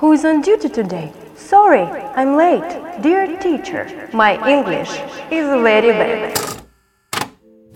Who is on duty today? Sorry, I'm late. Dear teacher, my English is very bad.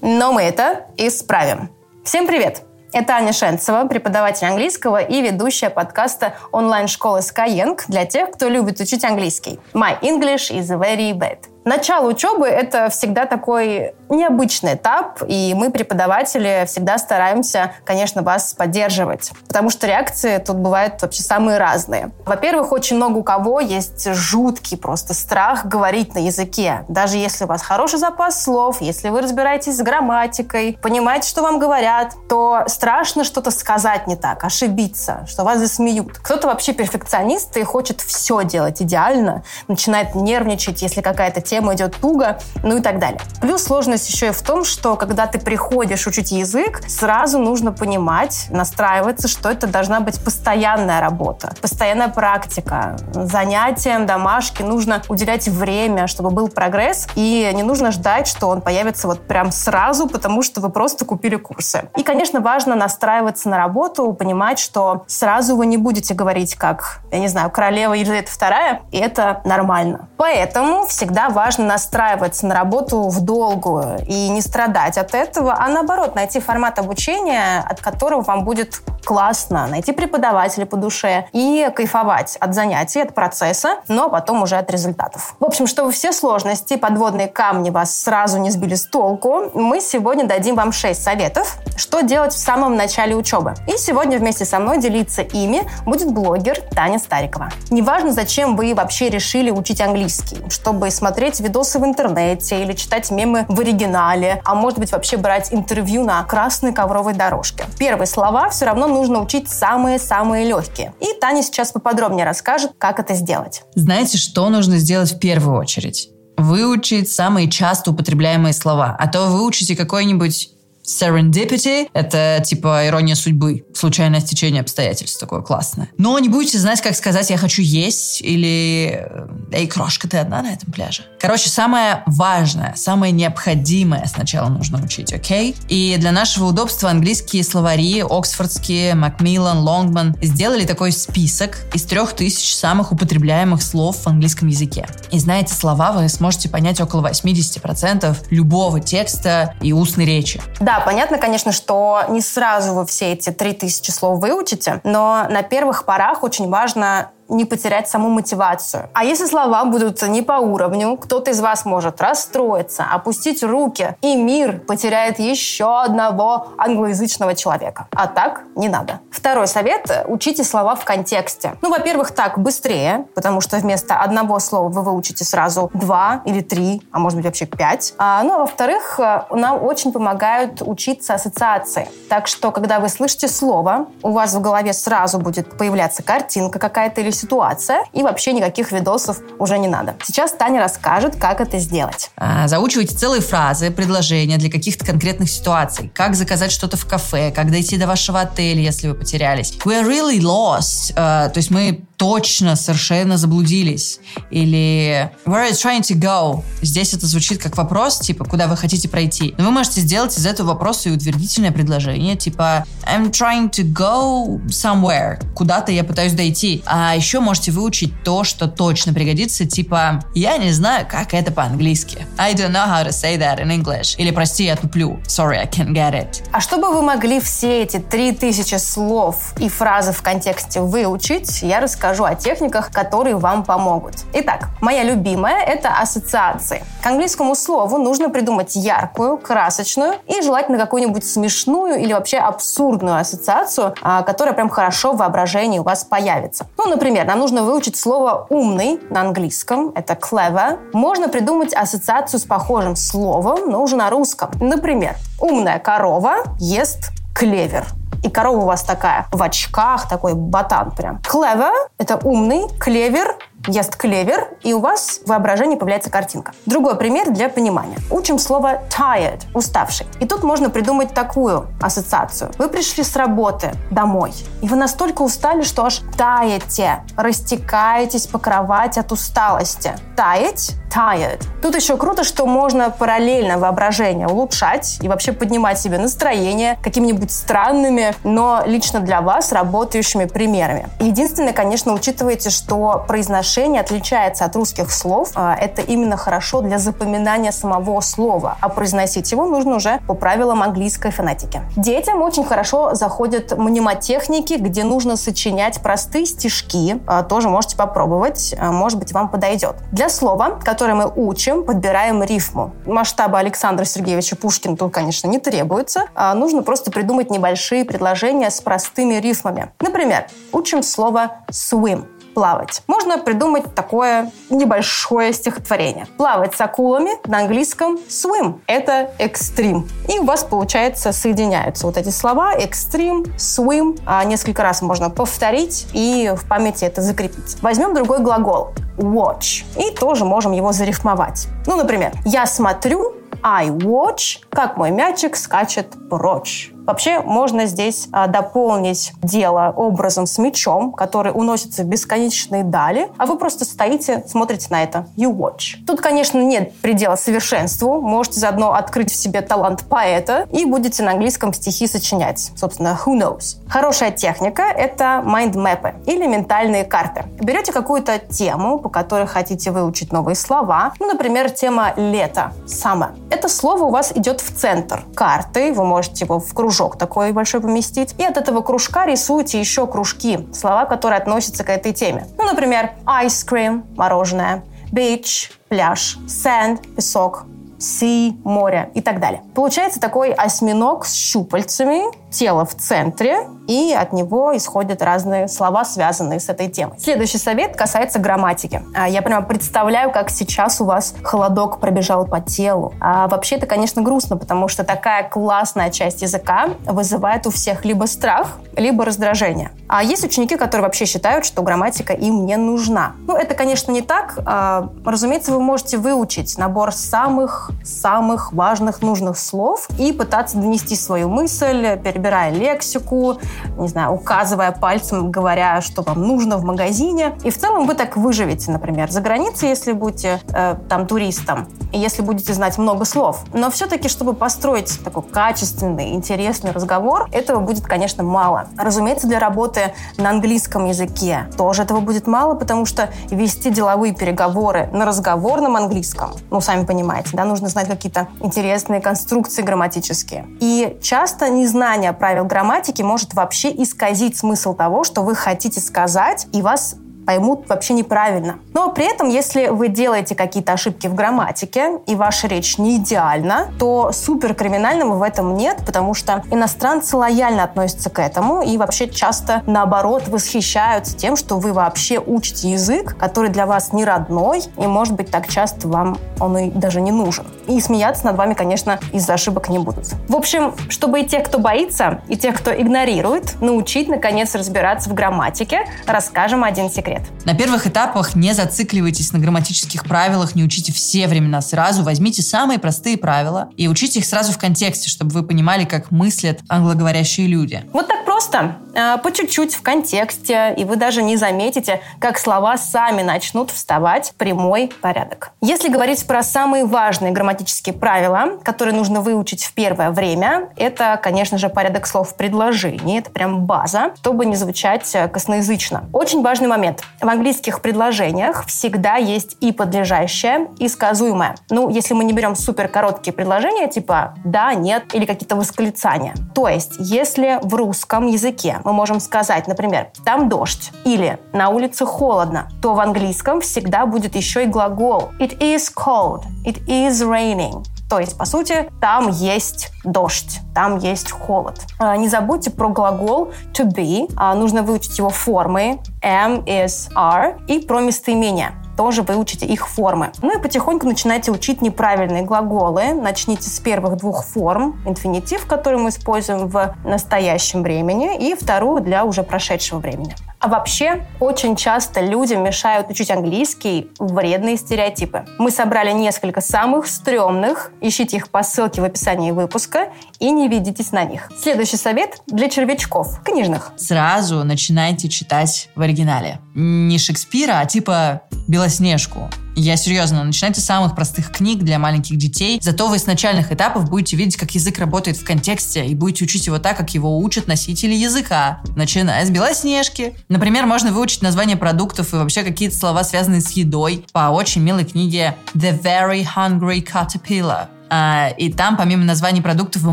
Но мы это исправим. Всем привет! Это Аня Шенцева, преподаватель английского и ведущая подкаста онлайн-школы Skyeng для тех, кто любит учить английский. My English is very bad. Начало учебы — это всегда такой необычный этап, и мы, преподаватели, всегда стараемся, конечно, вас поддерживать, потому что реакции тут бывают вообще самые разные. Во-первых, очень много у кого есть жуткий просто страх говорить на языке. Даже если у вас хороший запас слов, если вы разбираетесь с грамматикой, понимаете, что вам говорят, то страшно что-то сказать не так, ошибиться, что вас засмеют. Кто-то вообще перфекционист и хочет все делать идеально, начинает нервничать, если какая-то тема идет туго, ну и так далее. Плюс сложность еще и в том, что когда ты приходишь учить язык, сразу нужно понимать, настраиваться, что это должна быть постоянная работа, постоянная практика, занятиям, домашки. Нужно уделять время, чтобы был прогресс, и не нужно ждать, что он появится вот прям сразу, потому что вы просто купили курсы. И, конечно, важно настраиваться на работу, понимать, что сразу вы не будете говорить как, я не знаю, королева Елизавета II, и это нормально. Поэтому всегда важно важно настраиваться на работу в долгую и не страдать от этого, а наоборот, найти формат обучения, от которого вам будет классно, найти преподавателя по душе и кайфовать от занятий, от процесса, но потом уже от результатов. В общем, чтобы все сложности, подводные камни вас сразу не сбили с толку, мы сегодня дадим вам 6 советов, что делать в самом начале учебы. И сегодня вместе со мной делиться ими будет блогер Таня Старикова. Неважно, зачем вы вообще решили учить английский, чтобы смотреть видосы в интернете или читать мемы в оригинале, а может быть вообще брать интервью на красной ковровой дорожке. Первые слова все равно нужно учить самые-самые легкие. И Таня сейчас поподробнее расскажет, как это сделать. Знаете, что нужно сделать в первую очередь? Выучить самые часто употребляемые слова. А то вы выучите какой-нибудь Serendipity — это типа ирония судьбы, случайное стечение обстоятельств, такое классное. Но не будете знать, как сказать «я хочу есть» или «эй, крошка, ты одна на этом пляже». Короче, самое важное, самое необходимое сначала нужно учить, окей? И для нашего удобства английские словари, оксфордские, Макмиллан, Лонгман сделали такой список из трех тысяч самых употребляемых слов в английском языке. И знаете, слова вы сможете понять около 80% любого текста и устной речи. Да, да, понятно, конечно, что не сразу вы все эти 3000 слов выучите, но на первых порах очень важно не потерять саму мотивацию. А если слова будут не по уровню, кто-то из вас может расстроиться, опустить руки, и мир потеряет еще одного англоязычного человека. А так не надо. Второй совет – учите слова в контексте. Ну, во-первых, так быстрее, потому что вместо одного слова вы выучите сразу два или три, а может быть вообще пять. А, ну, а во-вторых, нам очень помогают учиться ассоциации. Так что, когда вы слышите слово, у вас в голове сразу будет появляться картинка какая-то или ситуация, и вообще никаких видосов уже не надо. Сейчас Таня расскажет, как это сделать. А, заучивайте целые фразы, предложения для каких-то конкретных ситуаций. Как заказать что-то в кафе, как дойти до вашего отеля, если вы потерялись. We are really lost. Uh, то есть мы точно совершенно заблудились. Или where are you trying to go? Здесь это звучит как вопрос, типа, куда вы хотите пройти. Но вы можете сделать из этого вопроса и утвердительное предложение, типа I'm trying to go somewhere. Куда-то я пытаюсь дойти. А еще можете выучить то, что точно пригодится, типа я не знаю, как это по-английски. I don't know how to say that in English. Или прости, я туплю. Sorry, I can't get it. А чтобы вы могли все эти три тысячи слов и фразы в контексте выучить, я расскажу расскажу о техниках, которые вам помогут. Итак, моя любимая – это ассоциации. К английскому слову нужно придумать яркую, красочную и желательно какую-нибудь смешную или вообще абсурдную ассоциацию, а, которая прям хорошо в воображении у вас появится. Ну, например, нам нужно выучить слово «умный» на английском, это clever. Можно придумать ассоциацию с похожим словом, но уже на русском. Например, умная корова ест клевер. И корова у вас такая в очках, такой ботан прям. Clever – это умный, клевер ест клевер, и у вас в воображении появляется картинка. Другой пример для понимания. Учим слово tired, уставший. И тут можно придумать такую ассоциацию. Вы пришли с работы домой, и вы настолько устали, что аж таете, растекаетесь по кровати от усталости. Таять tired. Тут еще круто, что можно параллельно воображение улучшать и вообще поднимать себе настроение какими-нибудь странными, но лично для вас работающими примерами. Единственное, конечно, учитывайте, что произношение отличается от русских слов. А, это именно хорошо для запоминания самого слова, а произносить его нужно уже по правилам английской фонетики. Детям очень хорошо заходят мнемотехники, где нужно сочинять простые стишки. А, тоже можете попробовать, а, может быть, вам подойдет. Для слова, которое мы учим, подбираем рифму. Масштаба Александра Сергеевича Пушкина тут, конечно, не требуется. Нужно просто придумать небольшие предложения с простыми рифмами. Например, учим слово swim плавать. Можно придумать такое небольшое стихотворение. Плавать с акулами на английском swim. Это экстрим. И у вас, получается, соединяются вот эти слова экстрим, swim. А несколько раз можно повторить и в памяти это закрепить. Возьмем другой глагол watch. И тоже можем его зарифмовать. Ну, например, я смотрю, I watch, как мой мячик скачет прочь. Вообще можно здесь а, дополнить дело образом с мечом, который уносится в бесконечные дали, а вы просто стоите, смотрите на это. You watch. Тут, конечно, нет предела совершенству. Можете заодно открыть в себе талант поэта и будете на английском стихи сочинять. Собственно, who knows. Хорошая техника — это майндмэпы или ментальные карты. Берете какую-то тему, по которой хотите выучить новые слова. Ну, например, тема лето, summer. Это слово у вас идет в центр карты. Вы можете его в кружок такой большой поместить. И от этого кружка рисуйте еще кружки, слова, которые относятся к этой теме. Ну, например, ice cream – мороженое, beach – пляж, sand – песок, sea – море и так далее. Получается такой осьминог с щупальцами, тело в центре, и от него исходят разные слова, связанные с этой темой. Следующий совет касается грамматики. А, я прямо представляю, как сейчас у вас холодок пробежал по телу. А вообще это, конечно, грустно, потому что такая классная часть языка вызывает у всех либо страх, либо раздражение. А есть ученики, которые вообще считают, что грамматика им не нужна. Ну, это, конечно, не так. А, разумеется, вы можете выучить набор самых-самых важных, нужных слов и пытаться донести свою мысль, перебирая лексику, не знаю, указывая пальцем, говоря, что вам нужно в магазине. И в целом вы так выживете, например, за границей, если будете э, там туристом, и если будете знать много слов. Но все-таки, чтобы построить такой качественный, интересный разговор, этого будет, конечно, мало. Разумеется, для работы на английском языке тоже этого будет мало, потому что вести деловые переговоры на разговорном английском, ну, сами понимаете, да, нужно знать какие-то интересные конструкции грамматические. И часто незнание правил грамматики может вообще исказить смысл того, что вы хотите сказать, и вас поймут вообще неправильно. Но при этом, если вы делаете какие-то ошибки в грамматике, и ваша речь не идеальна, то супер криминального в этом нет, потому что иностранцы лояльно относятся к этому и вообще часто, наоборот, восхищаются тем, что вы вообще учите язык, который для вас не родной, и, может быть, так часто вам он и даже не нужен. И смеяться над вами, конечно, из-за ошибок не будут. В общем, чтобы и тех, кто боится, и тех, кто игнорирует, научить, наконец, разбираться в грамматике, расскажем один секрет секрет. На первых этапах не зацикливайтесь на грамматических правилах, не учите все времена сразу. Возьмите самые простые правила и учите их сразу в контексте, чтобы вы понимали, как мыслят англоговорящие люди. Вот так просто, по чуть-чуть в контексте, и вы даже не заметите, как слова сами начнут вставать в прямой порядок. Если говорить про самые важные грамматические правила, которые нужно выучить в первое время, это, конечно же, порядок слов в предложении. Это прям база, чтобы не звучать э, косноязычно. Очень важный момент. В английских предложениях всегда есть и подлежащее, и сказуемое. Ну, если мы не берем супер короткие предложения, типа «да», «нет» или какие-то восклицания. То есть, если в русском языке мы можем сказать, например, «там дождь» или «на улице холодно», то в английском всегда будет еще и глагол «it is cold», «it is raining». То есть, по сути, там есть дождь, там есть холод. А, не забудьте про глагол to be. А, нужно выучить его формы am, is, are и про местоимение. Тоже выучите их формы. Ну и потихоньку начинайте учить неправильные глаголы. Начните с первых двух форм. Инфинитив, который мы используем в настоящем времени, и вторую для уже прошедшего времени. А вообще, очень часто людям мешают учить английский вредные стереотипы. Мы собрали несколько самых стрёмных. Ищите их по ссылке в описании выпуска и не ведитесь на них. Следующий совет для червячков, книжных. Сразу начинайте читать в оригинале. Не Шекспира, а типа Белоснежку. Я серьезно, начинайте с самых простых книг для маленьких детей. Зато вы с начальных этапов будете видеть, как язык работает в контексте, и будете учить его так, как его учат носители языка, начиная с Белоснежки. Например, можно выучить название продуктов и вообще какие-то слова, связанные с едой, по очень милой книге The Very Hungry Caterpillar. А, и там, помимо названий продуктов, вы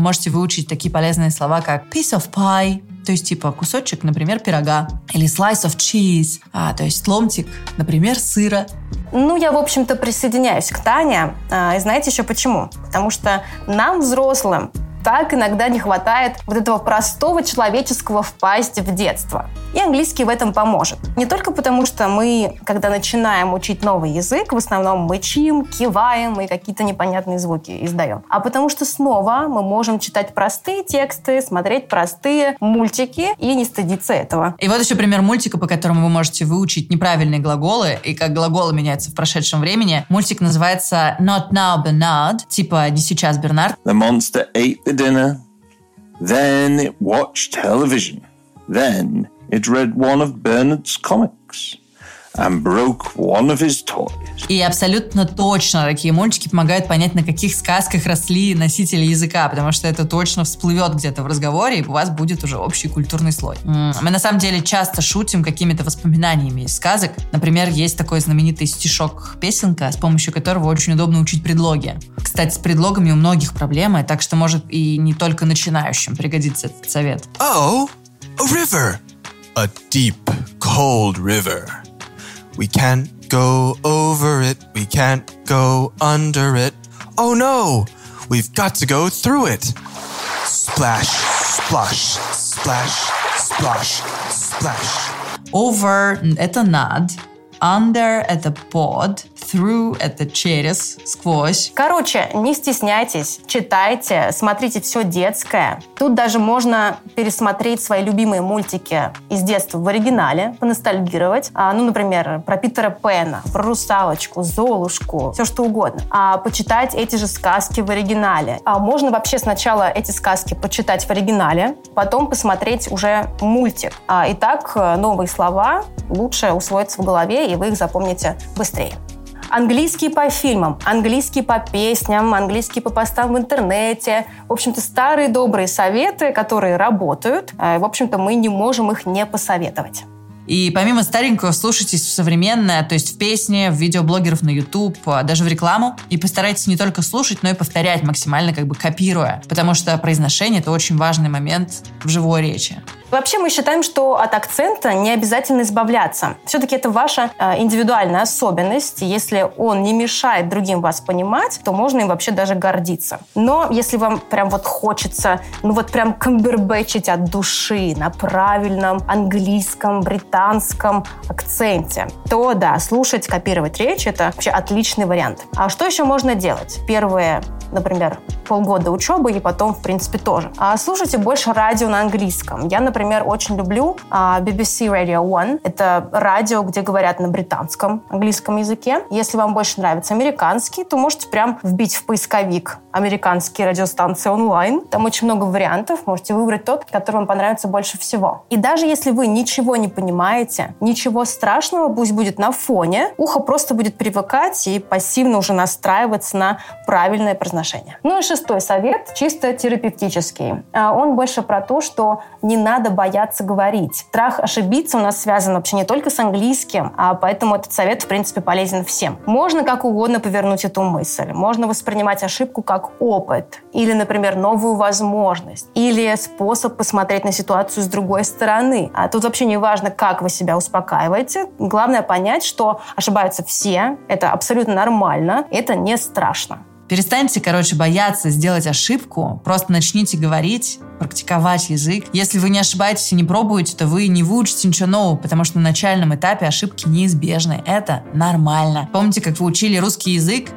можете выучить такие полезные слова, как piece of pie, то есть типа кусочек, например, пирога, или slice of cheese, а, то есть ломтик, например, сыра. Ну, я, в общем-то, присоединяюсь к Тане. А, и знаете еще почему? Потому что нам, взрослым, так иногда не хватает вот этого простого человеческого впасть в детство. И английский в этом поможет. Не только потому, что мы, когда начинаем учить новый язык, в основном мычим, киваем и какие-то непонятные звуки издаем. А потому что снова мы можем читать простые тексты, смотреть простые мультики и не стыдиться этого. И вот еще пример мультика, по которому вы можете выучить неправильные глаголы и как глаголы меняются в прошедшем времени. Мультик называется Not Now Bernard, типа не сейчас Бернард. The monster ate the dinner. Then it watched television. Then it read one of Bernard's comics and broke one of his toys. И абсолютно точно такие мультики помогают понять, на каких сказках росли носители языка, потому что это точно всплывет где-то в разговоре, и у вас будет уже общий культурный слой. Мы на самом деле часто шутим какими-то воспоминаниями из сказок. Например, есть такой знаменитый стишок-песенка, с помощью которого очень удобно учить предлоги. Кстати, с предлогами у многих проблемы, так что может и не только начинающим пригодится этот совет. Oh, a river. a deep, cold river. We can't go over it, we can't go under it. Oh no! We've got to go through it! Splash, splash, splash, splash, splash. Over at a nod, under at a pod, through — это через, сквозь. Короче, не стесняйтесь, читайте, смотрите все детское. Тут даже можно пересмотреть свои любимые мультики из детства в оригинале, поностальгировать. А, ну, например, про Питера Пэна, про Русалочку, Золушку, все что угодно. А почитать эти же сказки в оригинале. А можно вообще сначала эти сказки почитать в оригинале, потом посмотреть уже мультик. А, и так э, новые слова лучше усвоятся в голове, и вы их запомните быстрее. Английский по фильмам, английский по песням, английский по постам в интернете. В общем-то, старые добрые советы, которые работают. А, В общем-то, мы не можем их не посоветовать. И помимо старенького, слушайтесь в современное, то есть в песни, в видеоблогеров на YouTube, а, даже в рекламу. И постарайтесь не только слушать, но и повторять максимально, как бы копируя. Потому что произношение — это очень важный момент в живой речи. Вообще мы считаем, что от акцента не обязательно избавляться. Все-таки это ваша э, индивидуальная особенность. Если он не мешает другим вас понимать, то можно им вообще даже гордиться. Но если вам прям вот хочется, ну вот прям камбербэтчить от души на правильном английском, британском акценте, то да, слушать, копировать речь – это вообще отличный вариант. А что еще можно делать? Первые например, полгода учебы и потом, в принципе, тоже. А слушайте больше радио на английском. Я, например, очень люблю а, BBC Radio One. Это радио, где говорят на британском, английском языке. Если вам больше нравится американский, то можете прям вбить в поисковик американские радиостанции онлайн. Там очень много вариантов. Можете выбрать тот, который вам понравится больше всего. И даже если вы ничего не понимаете, ничего страшного, пусть будет на фоне. Ухо просто будет привыкать и пассивно уже настраиваться на правильное произношение. Ну и шестой совет, чисто терапевтический. А, Он больше про то, что не надо бояться говорить. Страх ошибиться у нас связан вообще не только с английским, а поэтому этот совет, в принципе, полезен всем. Можно как угодно повернуть эту мысль. Можно воспринимать ошибку как опыт. Или, например, новую возможность. Или способ посмотреть на ситуацию с другой стороны. А тут вообще не важно, как вы себя успокаиваете. Главное понять, что ошибаются все. Это абсолютно нормально. Это не страшно. Перестаньте, короче, бояться сделать ошибку, просто начните говорить, практиковать язык. Если вы не ошибаетесь и не пробуете, то вы не выучите ничего нового, потому что на начальном этапе ошибки неизбежны. Это нормально. Помните, как вы учили русский язык?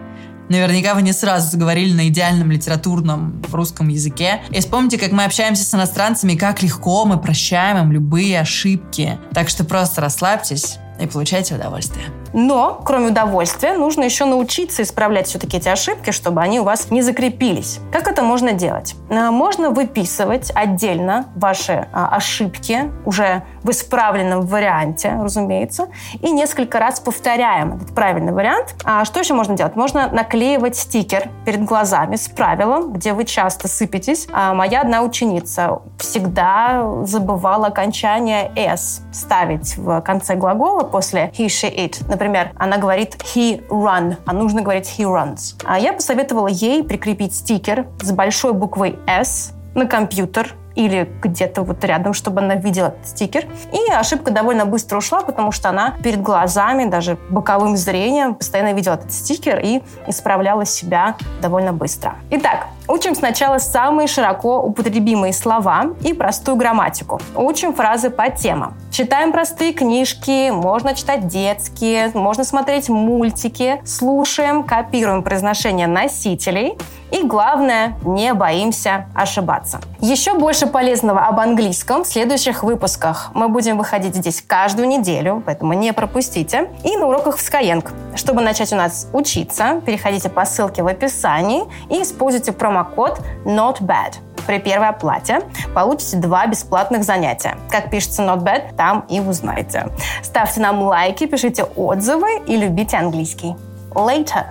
Наверняка вы не сразу заговорили на идеальном литературном русском языке. И вспомните, как мы общаемся с иностранцами, как легко мы прощаем им любые ошибки. Так что просто расслабьтесь и получайте удовольствие. Но, кроме удовольствия, нужно еще научиться исправлять все-таки эти ошибки, чтобы они у вас не закрепились. Как это можно делать? А, можно выписывать отдельно ваши а, ошибки уже в исправленном варианте, разумеется, и несколько раз повторяем этот правильный вариант. А что еще можно делать? Можно наклеивать стикер перед глазами с правилом, где вы часто сыпетесь. А моя одна ученица всегда забывала окончание «s» ставить в конце глагола после «he, she, it». Например, например, она говорит he run, а нужно говорить he runs. А я посоветовала ей прикрепить стикер с большой буквой S на компьютер или где-то вот рядом, чтобы она видела этот стикер. И ошибка довольно быстро ушла, потому что она перед глазами, даже боковым зрением, постоянно видела этот стикер и исправляла себя довольно быстро. Итак, учим сначала самые широко употребимые слова и простую грамматику. Учим фразы по темам. Читаем простые книжки, можно читать детские, можно смотреть мультики, слушаем, копируем произношение носителей и главное, не боимся ошибаться. Еще больше полезного об английском в следующих выпусках. Мы будем выходить здесь каждую неделю, поэтому не пропустите. И на уроках в Skyeng. Чтобы начать у нас учиться, переходите по ссылке в описании и используйте промокод NOTBAD при первой оплате получите два бесплатных занятия. Как пишется not bad, там и узнаете. Ставьте нам лайки, пишите отзывы и любите английский. Later!